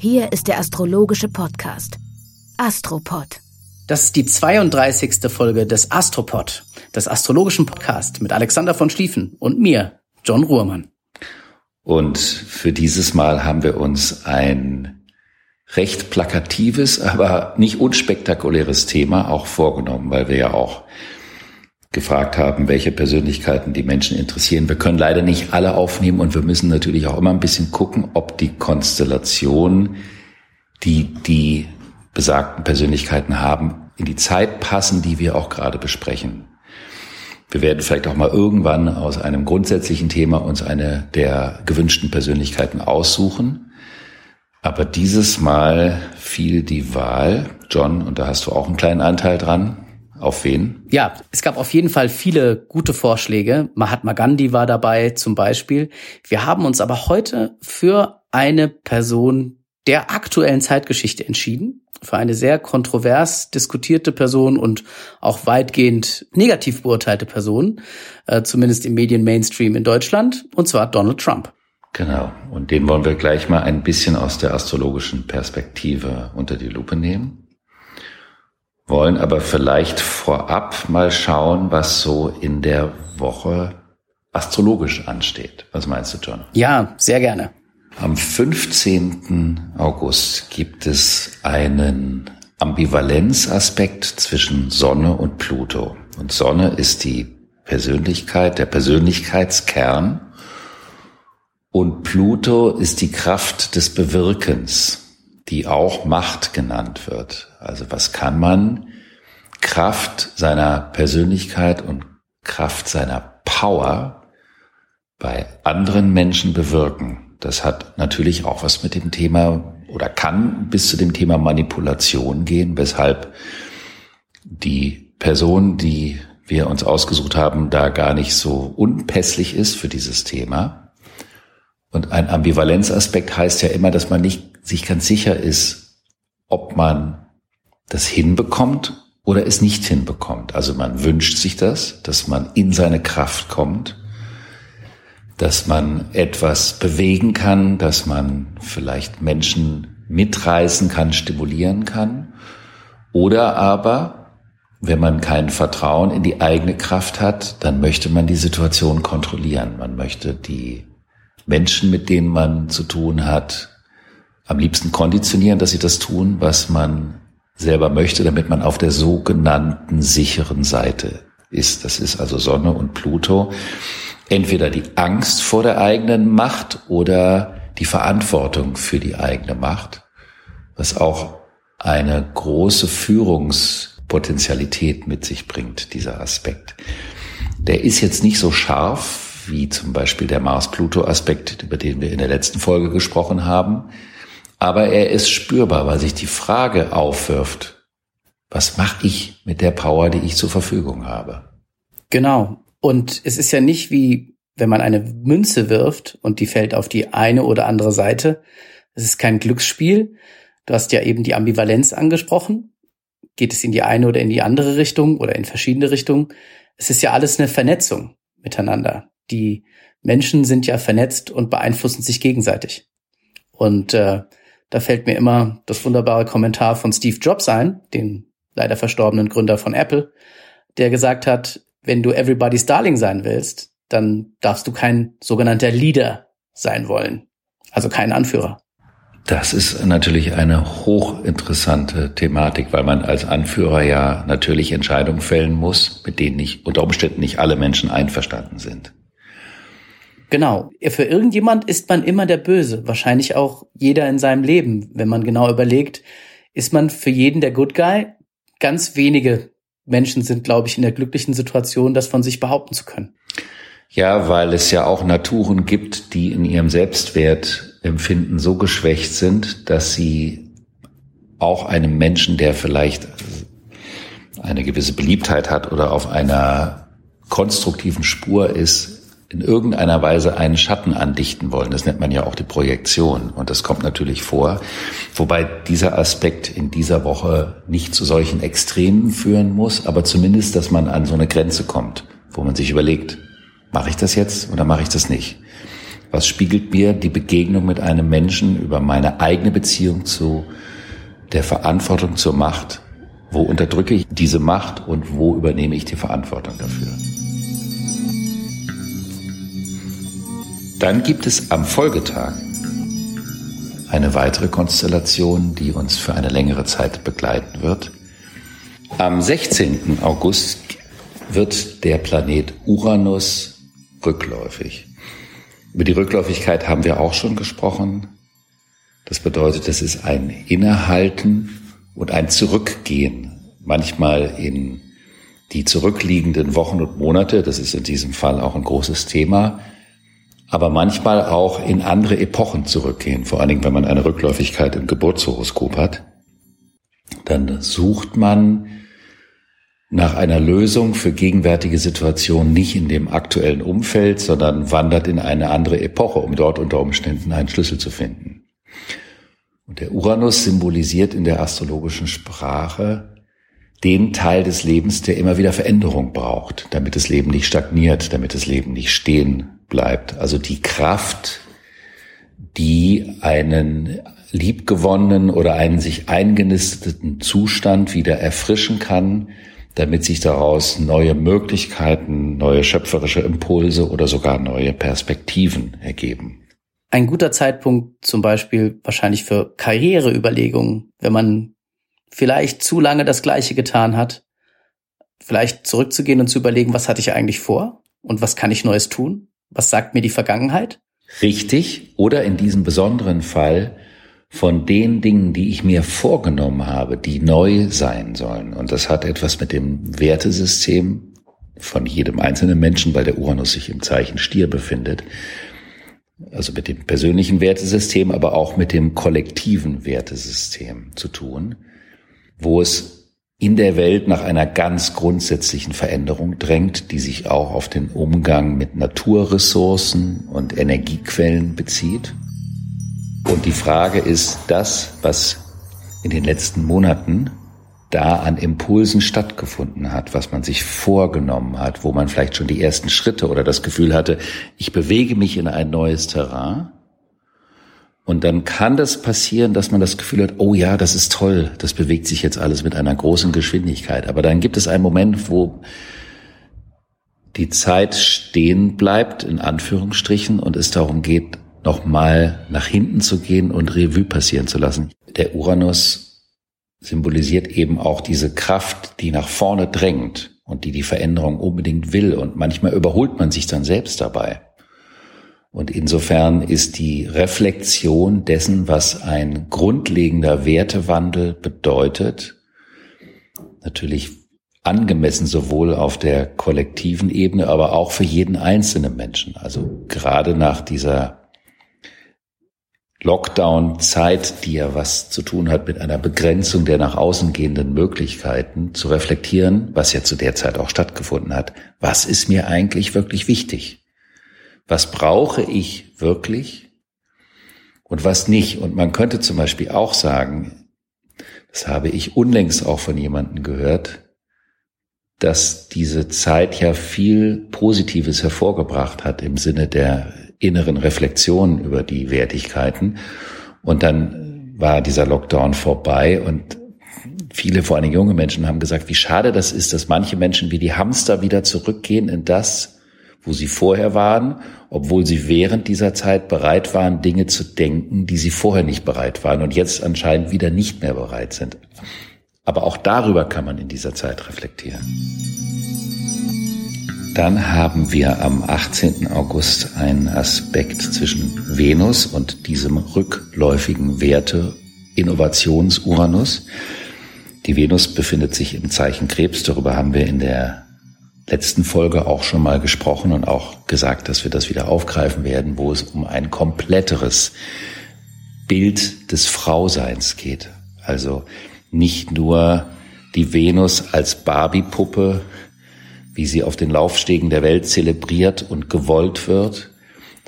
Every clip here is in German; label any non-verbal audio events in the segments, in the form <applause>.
Hier ist der astrologische Podcast. Astropod. Das ist die 32. Folge des Astropod, des astrologischen Podcast mit Alexander von Schlieffen und mir, John Ruhrmann. Und für dieses Mal haben wir uns ein recht plakatives, aber nicht unspektakuläres Thema auch vorgenommen, weil wir ja auch gefragt haben, welche Persönlichkeiten die Menschen interessieren. Wir können leider nicht alle aufnehmen und wir müssen natürlich auch immer ein bisschen gucken, ob die Konstellation, die die besagten Persönlichkeiten haben, in die Zeit passen, die wir auch gerade besprechen. Wir werden vielleicht auch mal irgendwann aus einem grundsätzlichen Thema uns eine der gewünschten Persönlichkeiten aussuchen. Aber dieses Mal fiel die Wahl, John, und da hast du auch einen kleinen Anteil dran, auf wen? Ja, es gab auf jeden Fall viele gute Vorschläge. Mahatma Gandhi war dabei zum Beispiel. Wir haben uns aber heute für eine Person der aktuellen Zeitgeschichte entschieden. Für eine sehr kontrovers diskutierte Person und auch weitgehend negativ beurteilte Person, äh, zumindest im Medien-Mainstream in Deutschland, und zwar Donald Trump. Genau. Und den wollen wir gleich mal ein bisschen aus der astrologischen Perspektive unter die Lupe nehmen wollen aber vielleicht vorab mal schauen, was so in der Woche astrologisch ansteht. Was meinst du, John? Ja, sehr gerne. Am 15. August gibt es einen Ambivalenzaspekt zwischen Sonne und Pluto. Und Sonne ist die Persönlichkeit, der Persönlichkeitskern. Und Pluto ist die Kraft des Bewirkens, die auch Macht genannt wird. Also was kann man Kraft seiner Persönlichkeit und Kraft seiner Power bei anderen Menschen bewirken? Das hat natürlich auch was mit dem Thema oder kann bis zu dem Thema Manipulation gehen, weshalb die Person, die wir uns ausgesucht haben, da gar nicht so unpässlich ist für dieses Thema. Und ein Ambivalenzaspekt heißt ja immer, dass man nicht sich ganz sicher ist, ob man das hinbekommt oder es nicht hinbekommt. Also man wünscht sich das, dass man in seine Kraft kommt, dass man etwas bewegen kann, dass man vielleicht Menschen mitreißen kann, stimulieren kann. Oder aber, wenn man kein Vertrauen in die eigene Kraft hat, dann möchte man die Situation kontrollieren. Man möchte die Menschen, mit denen man zu tun hat, am liebsten konditionieren, dass sie das tun, was man selber möchte, damit man auf der sogenannten sicheren Seite ist. Das ist also Sonne und Pluto. Entweder die Angst vor der eigenen Macht oder die Verantwortung für die eigene Macht, was auch eine große Führungspotenzialität mit sich bringt, dieser Aspekt. Der ist jetzt nicht so scharf wie zum Beispiel der Mars-Pluto-Aspekt, über den wir in der letzten Folge gesprochen haben. Aber er ist spürbar, weil sich die Frage aufwirft, was mache ich mit der Power, die ich zur Verfügung habe? Genau. Und es ist ja nicht wie, wenn man eine Münze wirft und die fällt auf die eine oder andere Seite. Es ist kein Glücksspiel. Du hast ja eben die Ambivalenz angesprochen. Geht es in die eine oder in die andere Richtung oder in verschiedene Richtungen? Es ist ja alles eine Vernetzung miteinander. Die Menschen sind ja vernetzt und beeinflussen sich gegenseitig. Und äh, da fällt mir immer das wunderbare Kommentar von Steve Jobs ein, den leider verstorbenen Gründer von Apple, der gesagt hat, wenn du everybody's darling sein willst, dann darfst du kein sogenannter Leader sein wollen, also kein Anführer. Das ist natürlich eine hochinteressante Thematik, weil man als Anführer ja natürlich Entscheidungen fällen muss, mit denen nicht unter Umständen nicht alle Menschen einverstanden sind. Genau. Für irgendjemand ist man immer der Böse. Wahrscheinlich auch jeder in seinem Leben. Wenn man genau überlegt, ist man für jeden der Good Guy. Ganz wenige Menschen sind, glaube ich, in der glücklichen Situation, das von sich behaupten zu können. Ja, weil es ja auch Naturen gibt, die in ihrem Selbstwertempfinden so geschwächt sind, dass sie auch einem Menschen, der vielleicht eine gewisse Beliebtheit hat oder auf einer konstruktiven Spur ist, in irgendeiner Weise einen Schatten andichten wollen. Das nennt man ja auch die Projektion. Und das kommt natürlich vor. Wobei dieser Aspekt in dieser Woche nicht zu solchen Extremen führen muss, aber zumindest, dass man an so eine Grenze kommt, wo man sich überlegt, mache ich das jetzt oder mache ich das nicht? Was spiegelt mir die Begegnung mit einem Menschen über meine eigene Beziehung zu der Verantwortung zur Macht? Wo unterdrücke ich diese Macht und wo übernehme ich die Verantwortung dafür? Dann gibt es am Folgetag eine weitere Konstellation, die uns für eine längere Zeit begleiten wird. Am 16. August wird der Planet Uranus rückläufig. Über die Rückläufigkeit haben wir auch schon gesprochen. Das bedeutet, es ist ein Innehalten und ein Zurückgehen, manchmal in die zurückliegenden Wochen und Monate, das ist in diesem Fall auch ein großes Thema, aber manchmal auch in andere Epochen zurückgehen, vor allen Dingen, wenn man eine Rückläufigkeit im Geburtshoroskop hat. Dann sucht man nach einer Lösung für gegenwärtige Situationen nicht in dem aktuellen Umfeld, sondern wandert in eine andere Epoche, um dort unter Umständen einen Schlüssel zu finden. Und der Uranus symbolisiert in der astrologischen Sprache den Teil des Lebens, der immer wieder Veränderung braucht, damit das Leben nicht stagniert, damit das Leben nicht stehen bleibt. Also die Kraft, die einen liebgewonnenen oder einen sich eingenisteten Zustand wieder erfrischen kann, damit sich daraus neue Möglichkeiten, neue schöpferische Impulse oder sogar neue Perspektiven ergeben. Ein guter Zeitpunkt zum Beispiel wahrscheinlich für Karriereüberlegungen, wenn man vielleicht zu lange das Gleiche getan hat, vielleicht zurückzugehen und zu überlegen, was hatte ich eigentlich vor und was kann ich Neues tun? Was sagt mir die Vergangenheit? Richtig. Oder in diesem besonderen Fall von den Dingen, die ich mir vorgenommen habe, die neu sein sollen. Und das hat etwas mit dem Wertesystem von jedem einzelnen Menschen, weil der Uranus sich im Zeichen Stier befindet. Also mit dem persönlichen Wertesystem, aber auch mit dem kollektiven Wertesystem zu tun, wo es in der Welt nach einer ganz grundsätzlichen Veränderung drängt, die sich auch auf den Umgang mit Naturressourcen und Energiequellen bezieht. Und die Frage ist das, was in den letzten Monaten da an Impulsen stattgefunden hat, was man sich vorgenommen hat, wo man vielleicht schon die ersten Schritte oder das Gefühl hatte, ich bewege mich in ein neues Terrain und dann kann das passieren, dass man das Gefühl hat, oh ja, das ist toll, das bewegt sich jetzt alles mit einer großen Geschwindigkeit. Aber dann gibt es einen Moment, wo die Zeit stehen bleibt, in Anführungsstrichen, und es darum geht, nochmal nach hinten zu gehen und Revue passieren zu lassen. Der Uranus symbolisiert eben auch diese Kraft, die nach vorne drängt und die die Veränderung unbedingt will. Und manchmal überholt man sich dann selbst dabei. Und insofern ist die Reflexion dessen, was ein grundlegender Wertewandel bedeutet, natürlich angemessen sowohl auf der kollektiven Ebene, aber auch für jeden einzelnen Menschen. Also gerade nach dieser Lockdown-Zeit, die ja was zu tun hat mit einer Begrenzung der nach außen gehenden Möglichkeiten, zu reflektieren, was ja zu der Zeit auch stattgefunden hat. Was ist mir eigentlich wirklich wichtig? Was brauche ich wirklich und was nicht. Und man könnte zum Beispiel auch sagen, das habe ich unlängst auch von jemandem gehört, dass diese Zeit ja viel Positives hervorgebracht hat im Sinne der inneren Reflexion über die Wertigkeiten. Und dann war dieser Lockdown vorbei und viele, vor allem junge Menschen, haben gesagt, wie schade das ist, dass manche Menschen wie die Hamster wieder zurückgehen in das, wo sie vorher waren, obwohl sie während dieser Zeit bereit waren, Dinge zu denken, die sie vorher nicht bereit waren und jetzt anscheinend wieder nicht mehr bereit sind. Aber auch darüber kann man in dieser Zeit reflektieren. Dann haben wir am 18. August einen Aspekt zwischen Venus und diesem rückläufigen Werte Innovations-Uranus. Die Venus befindet sich im Zeichen Krebs, darüber haben wir in der letzten Folge auch schon mal gesprochen und auch gesagt, dass wir das wieder aufgreifen werden, wo es um ein kompletteres Bild des Frauseins geht. Also nicht nur die Venus als Barbie-Puppe, wie sie auf den Laufstegen der Welt zelebriert und gewollt wird,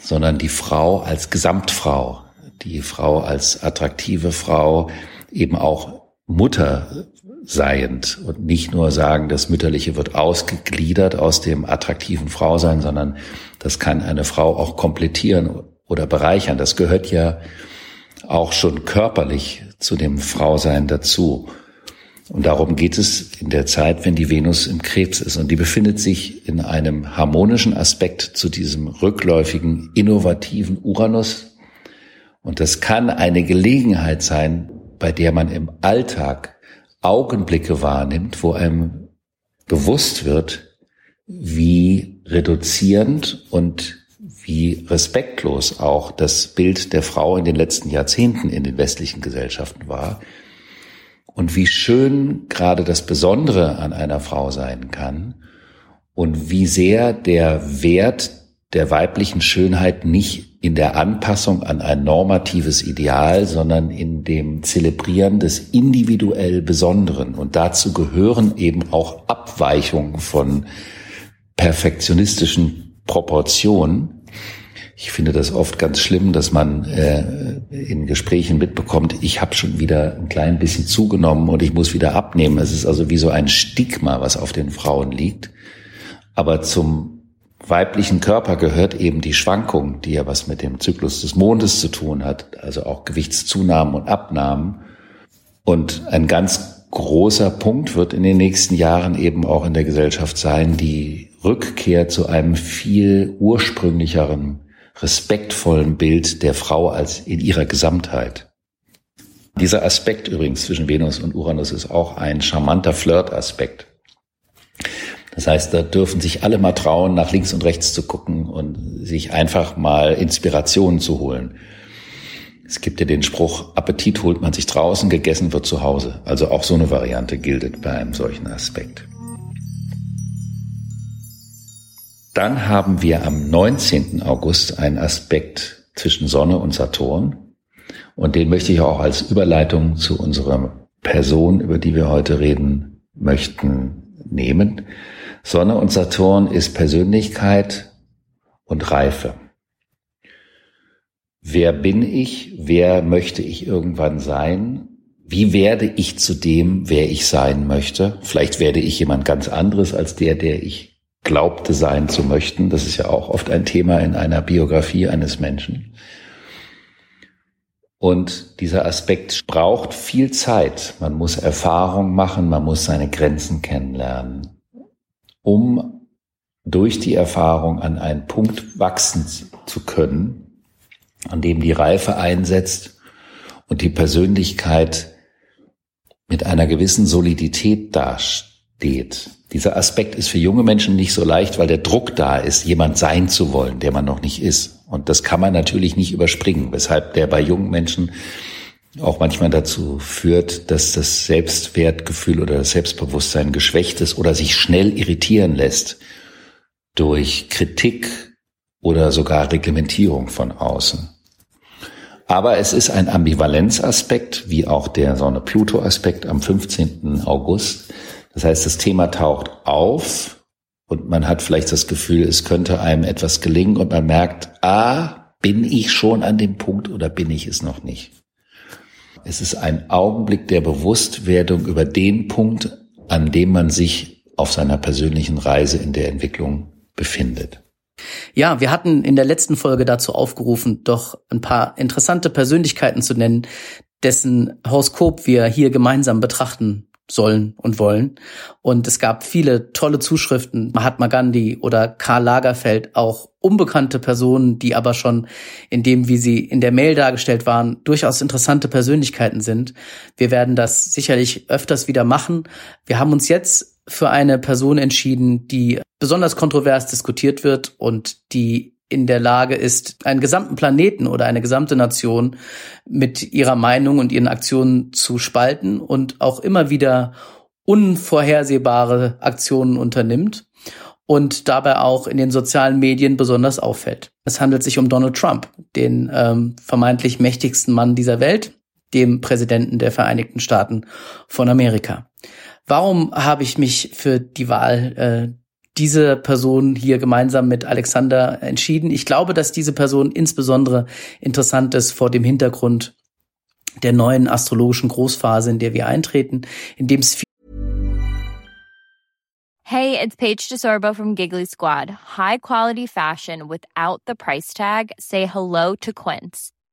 sondern die Frau als Gesamtfrau, die Frau als attraktive Frau, eben auch Mutter seiend und nicht nur sagen, das Mütterliche wird ausgegliedert aus dem attraktiven Frausein, sondern das kann eine Frau auch komplettieren oder bereichern. Das gehört ja auch schon körperlich zu dem Frausein dazu. Und darum geht es in der Zeit, wenn die Venus im Krebs ist. Und die befindet sich in einem harmonischen Aspekt zu diesem rückläufigen, innovativen Uranus. Und das kann eine Gelegenheit sein, bei der man im Alltag Augenblicke wahrnimmt, wo einem bewusst wird, wie reduzierend und wie respektlos auch das Bild der Frau in den letzten Jahrzehnten in den westlichen Gesellschaften war und wie schön gerade das Besondere an einer Frau sein kann und wie sehr der Wert der weiblichen Schönheit nicht in der Anpassung an ein normatives Ideal, sondern in dem Zelebrieren des individuell Besonderen. Und dazu gehören eben auch Abweichungen von perfektionistischen Proportionen. Ich finde das oft ganz schlimm, dass man äh, in Gesprächen mitbekommt, ich habe schon wieder ein klein bisschen zugenommen und ich muss wieder abnehmen. Es ist also wie so ein Stigma, was auf den Frauen liegt. Aber zum weiblichen Körper gehört eben die Schwankung, die ja was mit dem Zyklus des Mondes zu tun hat, also auch Gewichtszunahmen und Abnahmen. Und ein ganz großer Punkt wird in den nächsten Jahren eben auch in der Gesellschaft sein, die Rückkehr zu einem viel ursprünglicheren, respektvollen Bild der Frau als in ihrer Gesamtheit. Dieser Aspekt übrigens zwischen Venus und Uranus ist auch ein charmanter Flirt-Aspekt. Das heißt, da dürfen sich alle mal trauen, nach links und rechts zu gucken und sich einfach mal Inspirationen zu holen. Es gibt ja den Spruch, Appetit holt man sich draußen, gegessen wird zu Hause. Also auch so eine Variante gilt bei einem solchen Aspekt. Dann haben wir am 19. August einen Aspekt zwischen Sonne und Saturn. Und den möchte ich auch als Überleitung zu unserer Person, über die wir heute reden möchten, nehmen. Sonne und Saturn ist Persönlichkeit und Reife. Wer bin ich? Wer möchte ich irgendwann sein? Wie werde ich zu dem, wer ich sein möchte? Vielleicht werde ich jemand ganz anderes als der, der ich glaubte sein zu möchten. Das ist ja auch oft ein Thema in einer Biografie eines Menschen. Und dieser Aspekt braucht viel Zeit. Man muss Erfahrung machen, man muss seine Grenzen kennenlernen um durch die Erfahrung an einen Punkt wachsen zu können, an dem die Reife einsetzt und die Persönlichkeit mit einer gewissen Solidität dasteht. Dieser Aspekt ist für junge Menschen nicht so leicht, weil der Druck da ist, jemand sein zu wollen, der man noch nicht ist. Und das kann man natürlich nicht überspringen, weshalb der bei jungen Menschen auch manchmal dazu führt, dass das Selbstwertgefühl oder das Selbstbewusstsein geschwächt ist oder sich schnell irritieren lässt durch Kritik oder sogar Reglementierung von außen. Aber es ist ein Ambivalenzaspekt, wie auch der Sonne-Pluto-Aspekt am 15. August. Das heißt, das Thema taucht auf und man hat vielleicht das Gefühl, es könnte einem etwas gelingen und man merkt, ah, bin ich schon an dem Punkt oder bin ich es noch nicht? Es ist ein Augenblick der Bewusstwerdung über den Punkt, an dem man sich auf seiner persönlichen Reise in der Entwicklung befindet. Ja, wir hatten in der letzten Folge dazu aufgerufen, doch ein paar interessante Persönlichkeiten zu nennen, dessen Horoskop wir hier gemeinsam betrachten sollen und wollen. Und es gab viele tolle Zuschriften, Mahatma Gandhi oder Karl Lagerfeld, auch unbekannte Personen, die aber schon in dem, wie sie in der Mail dargestellt waren, durchaus interessante Persönlichkeiten sind. Wir werden das sicherlich öfters wieder machen. Wir haben uns jetzt für eine Person entschieden, die besonders kontrovers diskutiert wird und die in der Lage ist, einen gesamten Planeten oder eine gesamte Nation mit ihrer Meinung und ihren Aktionen zu spalten und auch immer wieder unvorhersehbare Aktionen unternimmt. und dabei auch in den sozialen Medien besonders auffällt. Es handelt sich um Donald Trump, den ähm, vermeintlich mächtigsten Mann dieser Welt, dem Präsidenten der Vereinigten Staaten von Amerika. Warum habe ich mich für die Wahl äh, diese Person hier gemeinsam mit Alexander entschieden? Ich glaube, dass diese Person insbesondere interessant ist vor dem Hintergrund der neuen astrologischen Großphase, in der wir eintreten, in dem es Hey, it's Paige DeSorbo from Giggly Squad. High quality fashion without the price tag. Say hello to Quince.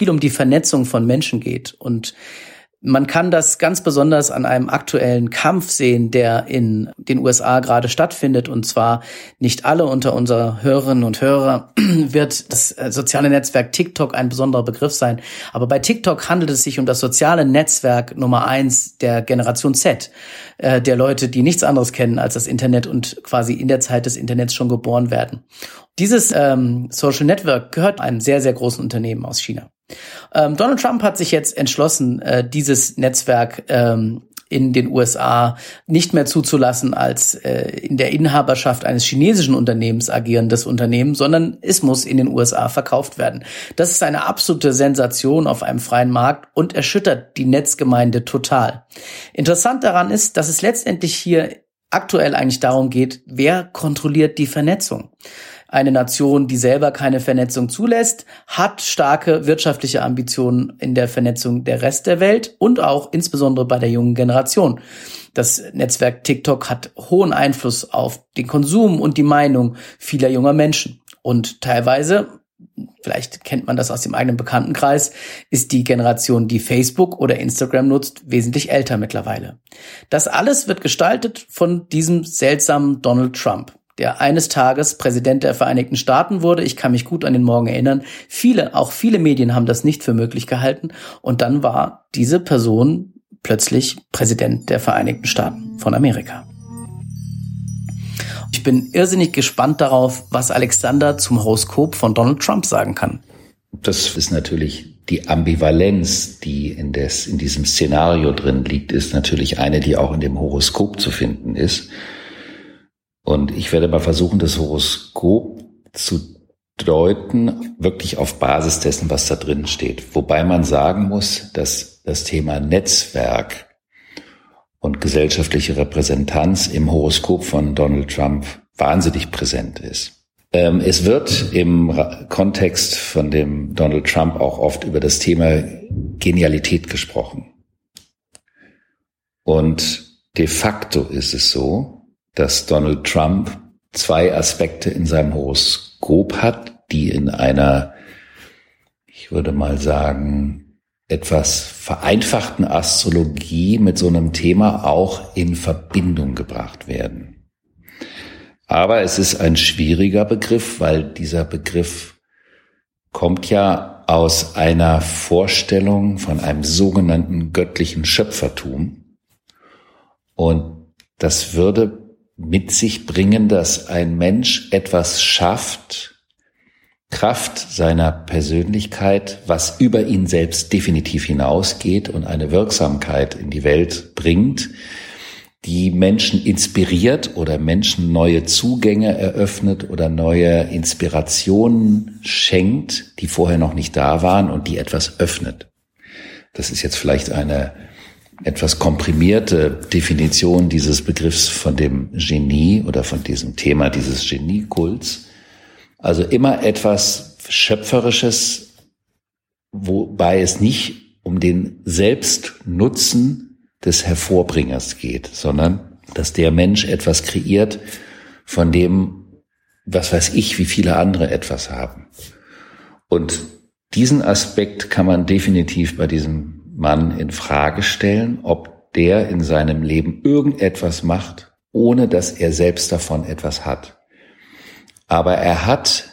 Viel um die Vernetzung von Menschen geht und Man kann das ganz besonders an einem aktuellen Kampf sehen, der in den USA gerade stattfindet. Und zwar nicht alle unter unserer Hörerinnen und Hörer <clears throat> wird das äh, soziale Netzwerk TikTok ein besonderer Begriff sein. Aber bei TikTok handelt es sich um das soziale Netzwerk Nummer eins der Generation Z, äh, der Leute, die nichts anderes kennen als das Internet und quasi in der Zeit des Internets schon geboren werden. Dieses ähm, Social Network gehört einem sehr, sehr großen Unternehmen aus China. Ähm, Donald Trump hat sich jetzt entschlossen, äh, dieses Netzwerk ähm, in den USA nicht mehr zuzulassen als äh, in der Inhaberschaft eines chinesischen Unternehmens agierendes Unternehmen, sondern es muss in den USA verkauft werden. Das ist eine absolute Sensation auf einem freien Markt und erschüttert die Netzgemeinde total. Interessant daran ist, dass es letztendlich hier aktuell eigentlich darum geht, wer kontrolliert die Vernetzung. Eine Nation, die selber keine Vernetzung zulässt, hat starke wirtschaftliche Ambitionen in der Vernetzung der Rest der Welt und auch insbesondere bei der jungen Generation. Das Netzwerk TikTok hat hohen Einfluss auf den Konsum und die Meinung vieler junger Menschen. Und teilweise, vielleicht kennt man das aus dem eigenen Bekanntenkreis, ist die Generation, die Facebook oder Instagram nutzt, wesentlich älter mittlerweile. Das alles wird gestaltet von diesem seltsamen Donald Trump der eines Tages Präsident der Vereinigten Staaten wurde. Ich kann mich gut an den Morgen erinnern. Viele, auch viele Medien haben das nicht für möglich gehalten. Und dann war diese Person plötzlich Präsident der Vereinigten Staaten von Amerika. Ich bin irrsinnig gespannt darauf, was Alexander zum Horoskop von Donald Trump sagen kann. Das ist natürlich die Ambivalenz, die in, des, in diesem Szenario drin liegt, ist natürlich eine, die auch in dem Horoskop zu finden ist. Und ich werde mal versuchen, das Horoskop zu deuten, wirklich auf Basis dessen, was da drin steht. Wobei man sagen muss, dass das Thema Netzwerk und gesellschaftliche Repräsentanz im Horoskop von Donald Trump wahnsinnig präsent ist. Ähm, es wird im Kontext von dem Donald Trump auch oft über das Thema Genialität gesprochen. Und de facto ist es so, dass Donald Trump zwei Aspekte in seinem Horoskop hat, die in einer, ich würde mal sagen, etwas vereinfachten Astrologie mit so einem Thema auch in Verbindung gebracht werden. Aber es ist ein schwieriger Begriff, weil dieser Begriff kommt ja aus einer Vorstellung von einem sogenannten göttlichen Schöpfertum. Und das würde mit sich bringen, dass ein Mensch etwas schafft, Kraft seiner Persönlichkeit, was über ihn selbst definitiv hinausgeht und eine Wirksamkeit in die Welt bringt, die Menschen inspiriert oder Menschen neue Zugänge eröffnet oder neue Inspirationen schenkt, die vorher noch nicht da waren und die etwas öffnet. Das ist jetzt vielleicht eine etwas komprimierte Definition dieses Begriffs von dem Genie oder von diesem Thema dieses Geniekults. Also immer etwas Schöpferisches, wobei es nicht um den Selbstnutzen des Hervorbringers geht, sondern dass der Mensch etwas kreiert, von dem, was weiß ich, wie viele andere etwas haben. Und diesen Aspekt kann man definitiv bei diesem Mann in Frage stellen, ob der in seinem Leben irgendetwas macht, ohne dass er selbst davon etwas hat. Aber er hat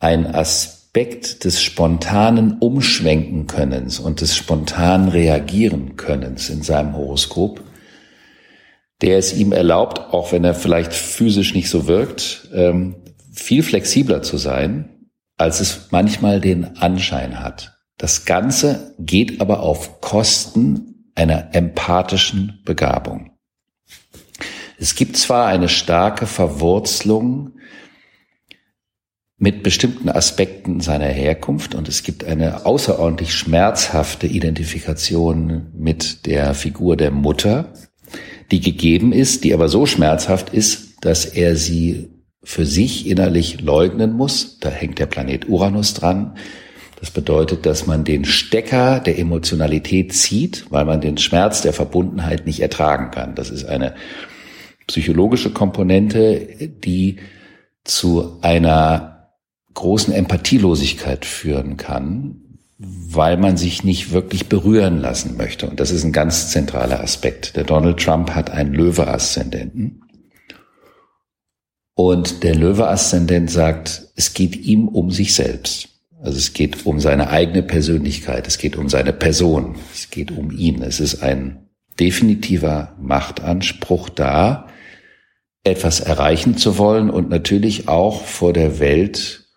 ein Aspekt des spontanen Umschwenken Könnens und des spontanen Reagieren Könnens in seinem Horoskop, der es ihm erlaubt, auch wenn er vielleicht physisch nicht so wirkt, ähm, viel flexibler zu sein, als es manchmal den Anschein hat. Das Ganze geht aber auf Kosten einer empathischen Begabung. Es gibt zwar eine starke Verwurzelung mit bestimmten Aspekten seiner Herkunft und es gibt eine außerordentlich schmerzhafte Identifikation mit der Figur der Mutter, die gegeben ist, die aber so schmerzhaft ist, dass er sie für sich innerlich leugnen muss. Da hängt der Planet Uranus dran. Das bedeutet, dass man den Stecker der Emotionalität zieht, weil man den Schmerz der Verbundenheit nicht ertragen kann. Das ist eine psychologische Komponente, die zu einer großen Empathielosigkeit führen kann, weil man sich nicht wirklich berühren lassen möchte. Und das ist ein ganz zentraler Aspekt. Der Donald Trump hat einen Löwe-Aszendenten. Und der Löwe-Aszendent sagt, es geht ihm um sich selbst. Also es geht um seine eigene Persönlichkeit, es geht um seine Person, es geht um ihn. Es ist ein definitiver Machtanspruch da, etwas erreichen zu wollen und natürlich auch vor der Welt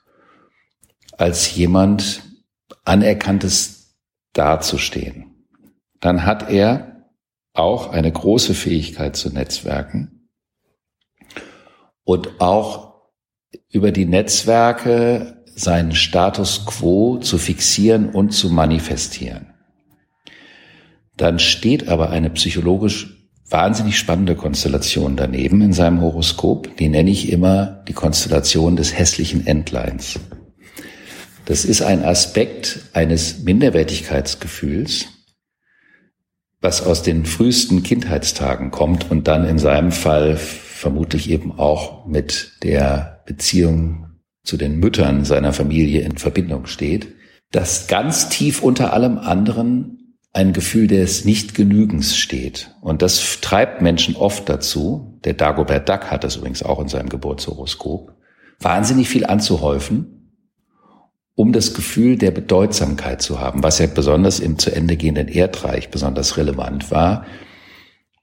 als jemand anerkanntes dazustehen. Dann hat er auch eine große Fähigkeit zu Netzwerken und auch über die Netzwerke seinen Status quo zu fixieren und zu manifestieren. Dann steht aber eine psychologisch wahnsinnig spannende Konstellation daneben in seinem Horoskop. Die nenne ich immer die Konstellation des hässlichen Entleins. Das ist ein Aspekt eines Minderwertigkeitsgefühls, was aus den frühesten Kindheitstagen kommt und dann in seinem Fall vermutlich eben auch mit der Beziehung zu den Müttern seiner Familie in Verbindung steht, das ganz tief unter allem anderen ein Gefühl des Nichtgenügens steht. Und das treibt Menschen oft dazu, der Dagobert Duck hat das übrigens auch in seinem Geburtshoroskop, wahnsinnig viel anzuhäufen, um das Gefühl der Bedeutsamkeit zu haben, was ja besonders im zu Ende gehenden Erdreich besonders relevant war,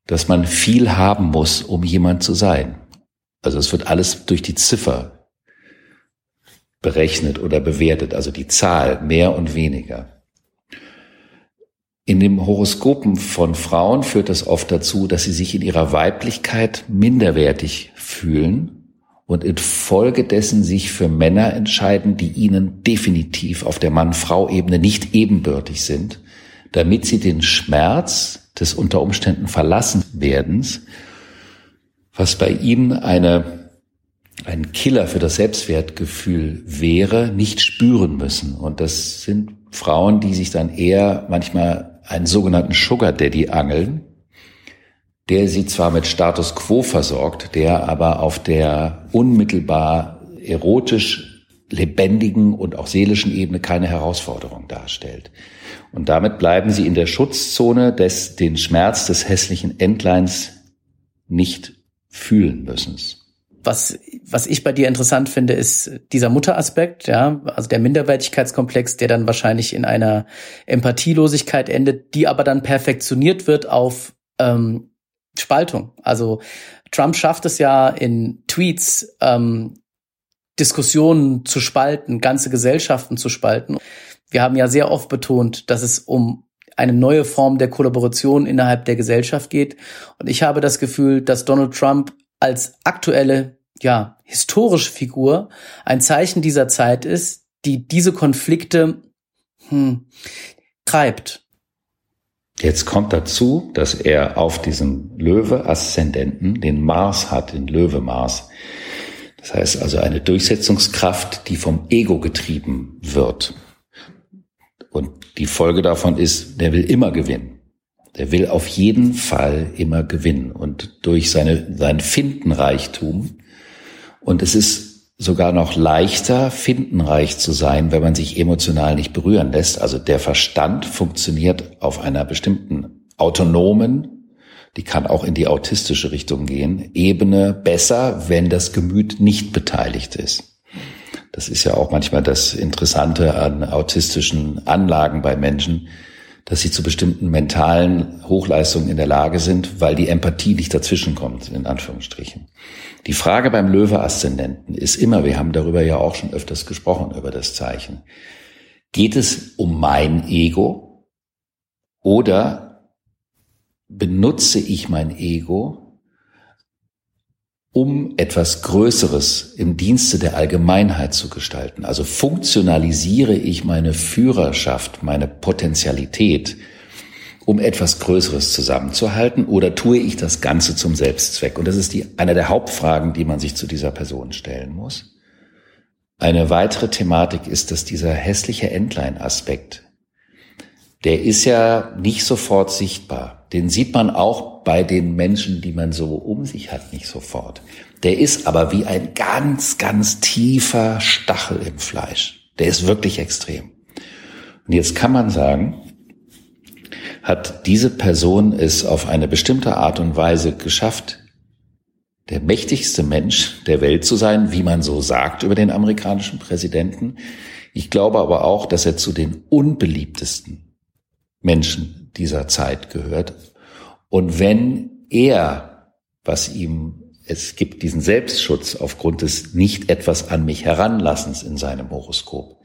dass man viel haben muss, um jemand zu sein. Also es wird alles durch die Ziffer berechnet oder bewertet, also die Zahl, mehr und weniger. In den Horoskopen von Frauen führt das oft dazu, dass sie sich in ihrer Weiblichkeit minderwertig fühlen und infolgedessen sich für Männer entscheiden, die ihnen definitiv auf der Mann-Frau-Ebene nicht ebenbürtig sind, damit sie den Schmerz des unter Umständen Verlassenwerdens, was bei ihnen eine, ein Killer für das Selbstwertgefühl wäre, nicht spüren müssen. Und das sind Frauen, die sich dann eher manchmal einen sogenannten Sugar Daddy angeln, der sie zwar mit Status Quo versorgt, der aber auf der unmittelbar erotisch lebendigen und auch seelischen Ebene keine Herausforderung darstellt. Und damit bleiben sie in der Schutzzone des den Schmerz des hässlichen Entleins nicht fühlen müssen. Was, was ich bei dir interessant finde, ist dieser Mutteraspekt, ja, also der Minderwertigkeitskomplex, der dann wahrscheinlich in einer Empathielosigkeit endet, die aber dann perfektioniert wird auf ähm, Spaltung. Also Trump schafft es ja in Tweets ähm, Diskussionen zu spalten, ganze Gesellschaften zu spalten. Wir haben ja sehr oft betont, dass es um eine neue Form der Kollaboration innerhalb der Gesellschaft geht. Und ich habe das Gefühl, dass Donald Trump als aktuelle, ja, historische Figur ein Zeichen dieser Zeit ist, die diese Konflikte hm, treibt. Jetzt kommt dazu, dass er auf diesem Löwe-Aszendenten den Mars hat, den Löwe-Mars. Das heißt also eine Durchsetzungskraft, die vom Ego getrieben wird. Und die Folge davon ist, der will immer gewinnen. Der will auf jeden Fall immer gewinnen und durch seine, sein Findenreichtum. Und es ist sogar noch leichter, findenreich zu sein, wenn man sich emotional nicht berühren lässt. Also der Verstand funktioniert auf einer bestimmten autonomen, die kann auch in die autistische Richtung gehen, Ebene besser, wenn das Gemüt nicht beteiligt ist. Das ist ja auch manchmal das Interessante an autistischen Anlagen bei Menschen, dass sie zu bestimmten mentalen Hochleistungen in der Lage sind, weil die Empathie nicht dazwischenkommt, in Anführungsstrichen. Die Frage beim Löwe-Aszendenten ist immer, wir haben darüber ja auch schon öfters gesprochen, über das Zeichen. Geht es um mein Ego oder benutze ich mein Ego, um etwas Größeres im Dienste der Allgemeinheit zu gestalten. Also funktionalisiere ich meine Führerschaft, meine Potentialität, um etwas Größeres zusammenzuhalten oder tue ich das Ganze zum Selbstzweck? Und das ist die, eine der Hauptfragen, die man sich zu dieser Person stellen muss. Eine weitere Thematik ist, dass dieser hässliche Entlein-Aspekt, der ist ja nicht sofort sichtbar. Den sieht man auch bei den Menschen, die man so um sich hat, nicht sofort. Der ist aber wie ein ganz, ganz tiefer Stachel im Fleisch. Der ist wirklich extrem. Und jetzt kann man sagen, hat diese Person es auf eine bestimmte Art und Weise geschafft, der mächtigste Mensch der Welt zu sein, wie man so sagt über den amerikanischen Präsidenten. Ich glaube aber auch, dass er zu den unbeliebtesten Menschen dieser Zeit gehört, und wenn er, was ihm, es gibt diesen Selbstschutz aufgrund des nicht etwas an mich heranlassens in seinem Horoskop.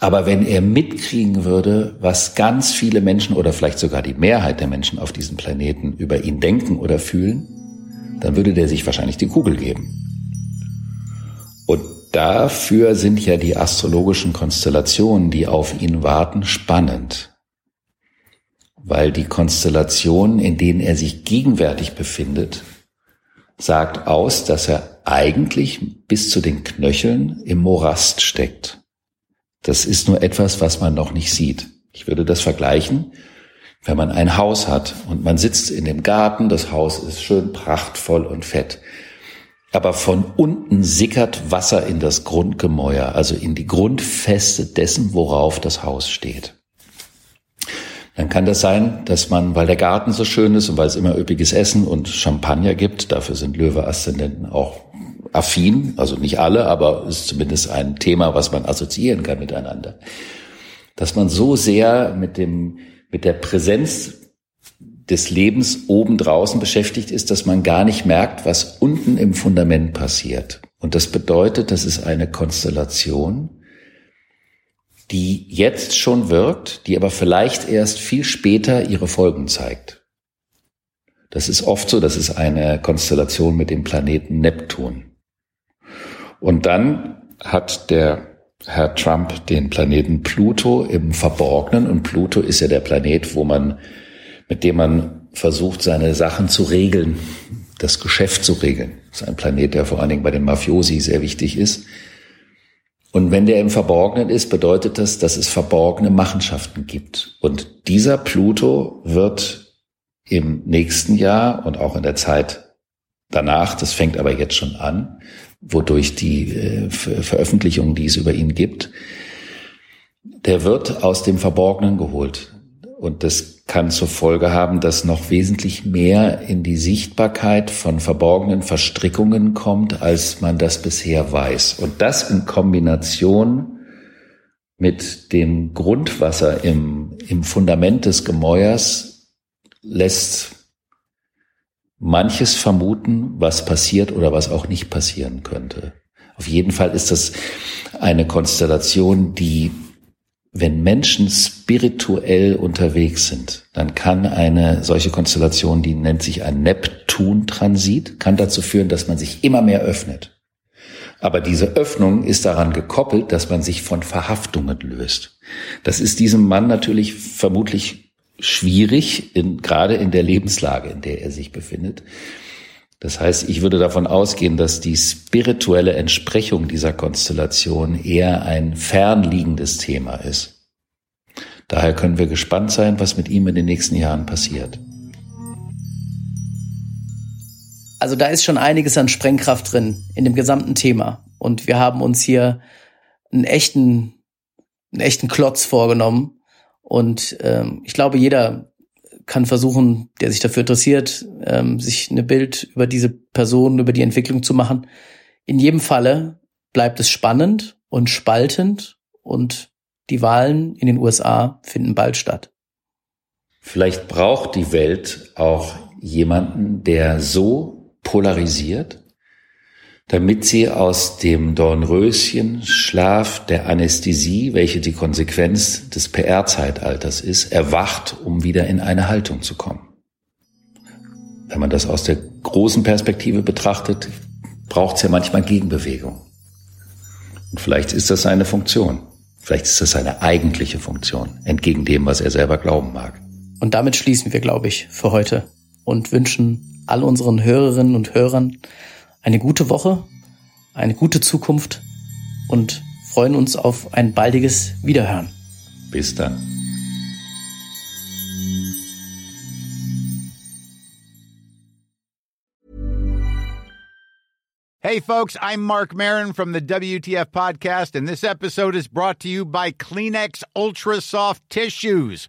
Aber wenn er mitkriegen würde, was ganz viele Menschen oder vielleicht sogar die Mehrheit der Menschen auf diesem Planeten über ihn denken oder fühlen, dann würde der sich wahrscheinlich die Kugel geben. Und dafür sind ja die astrologischen Konstellationen, die auf ihn warten, spannend weil die Konstellation, in denen er sich gegenwärtig befindet, sagt aus, dass er eigentlich bis zu den Knöcheln im Morast steckt. Das ist nur etwas, was man noch nicht sieht. Ich würde das vergleichen, wenn man ein Haus hat und man sitzt in dem Garten, das Haus ist schön prachtvoll und fett. Aber von unten sickert Wasser in das Grundgemäuer, also in die Grundfeste dessen, worauf das Haus steht dann kann das sein, dass man, weil der Garten so schön ist und weil es immer üppiges Essen und Champagner gibt, dafür sind Löwe-Aszendenten auch affin, also nicht alle, aber ist zumindest ein Thema, was man assoziieren kann miteinander, dass man so sehr mit dem, mit der Präsenz des Lebens oben draußen beschäftigt ist, dass man gar nicht merkt, was unten im Fundament passiert. Und das bedeutet, das ist eine Konstellation, die jetzt schon wirkt, die aber vielleicht erst viel später ihre Folgen zeigt. Das ist oft so, das ist eine Konstellation mit dem Planeten Neptun. Und dann hat der Herr Trump den Planeten Pluto im Verborgenen und Pluto ist ja der Planet, wo man, mit dem man versucht, seine Sachen zu regeln, das Geschäft zu regeln. Das ist ein Planet, der vor allen Dingen bei den Mafiosi sehr wichtig ist. Und wenn der im Verborgenen ist, bedeutet das, dass es verborgene Machenschaften gibt. Und dieser Pluto wird im nächsten Jahr und auch in der Zeit danach, das fängt aber jetzt schon an, wodurch die äh, Veröffentlichungen, die es über ihn gibt, der wird aus dem Verborgenen geholt. Und das kann zur Folge haben, dass noch wesentlich mehr in die Sichtbarkeit von verborgenen Verstrickungen kommt, als man das bisher weiß. Und das in Kombination mit dem Grundwasser im, im Fundament des Gemäuers lässt manches vermuten, was passiert oder was auch nicht passieren könnte. Auf jeden Fall ist das eine Konstellation, die wenn Menschen spirituell unterwegs sind, dann kann eine solche Konstellation, die nennt sich ein Neptun-Transit, kann dazu führen, dass man sich immer mehr öffnet. Aber diese Öffnung ist daran gekoppelt, dass man sich von Verhaftungen löst. Das ist diesem Mann natürlich vermutlich schwierig, in, gerade in der Lebenslage, in der er sich befindet. Das heißt, ich würde davon ausgehen, dass die spirituelle Entsprechung dieser Konstellation eher ein fernliegendes Thema ist. Daher können wir gespannt sein, was mit ihm in den nächsten Jahren passiert. Also da ist schon einiges an Sprengkraft drin in dem gesamten Thema. Und wir haben uns hier einen echten, einen echten Klotz vorgenommen. Und ähm, ich glaube, jeder kann versuchen, der sich dafür interessiert, ähm, sich eine Bild über diese Person, über die Entwicklung zu machen. In jedem Falle bleibt es spannend und spaltend und die Wahlen in den USA finden bald statt. Vielleicht braucht die Welt auch jemanden, der so polarisiert, damit sie aus dem Dornröschen Schlaf der Anästhesie, welche die Konsequenz des PR-Zeitalters ist, erwacht, um wieder in eine Haltung zu kommen. Wenn man das aus der großen Perspektive betrachtet, braucht es ja manchmal Gegenbewegung. Und vielleicht ist das seine Funktion. Vielleicht ist das seine eigentliche Funktion, entgegen dem, was er selber glauben mag. Und damit schließen wir, glaube ich, für heute und wünschen all unseren Hörerinnen und Hörern eine gute Woche, eine gute Zukunft und freuen uns auf ein baldiges Wiederhören. Bis dann. Hey, folks, I'm Mark Marin from the WTF Podcast, and this episode is brought to you by Kleenex Ultra Soft Tissues,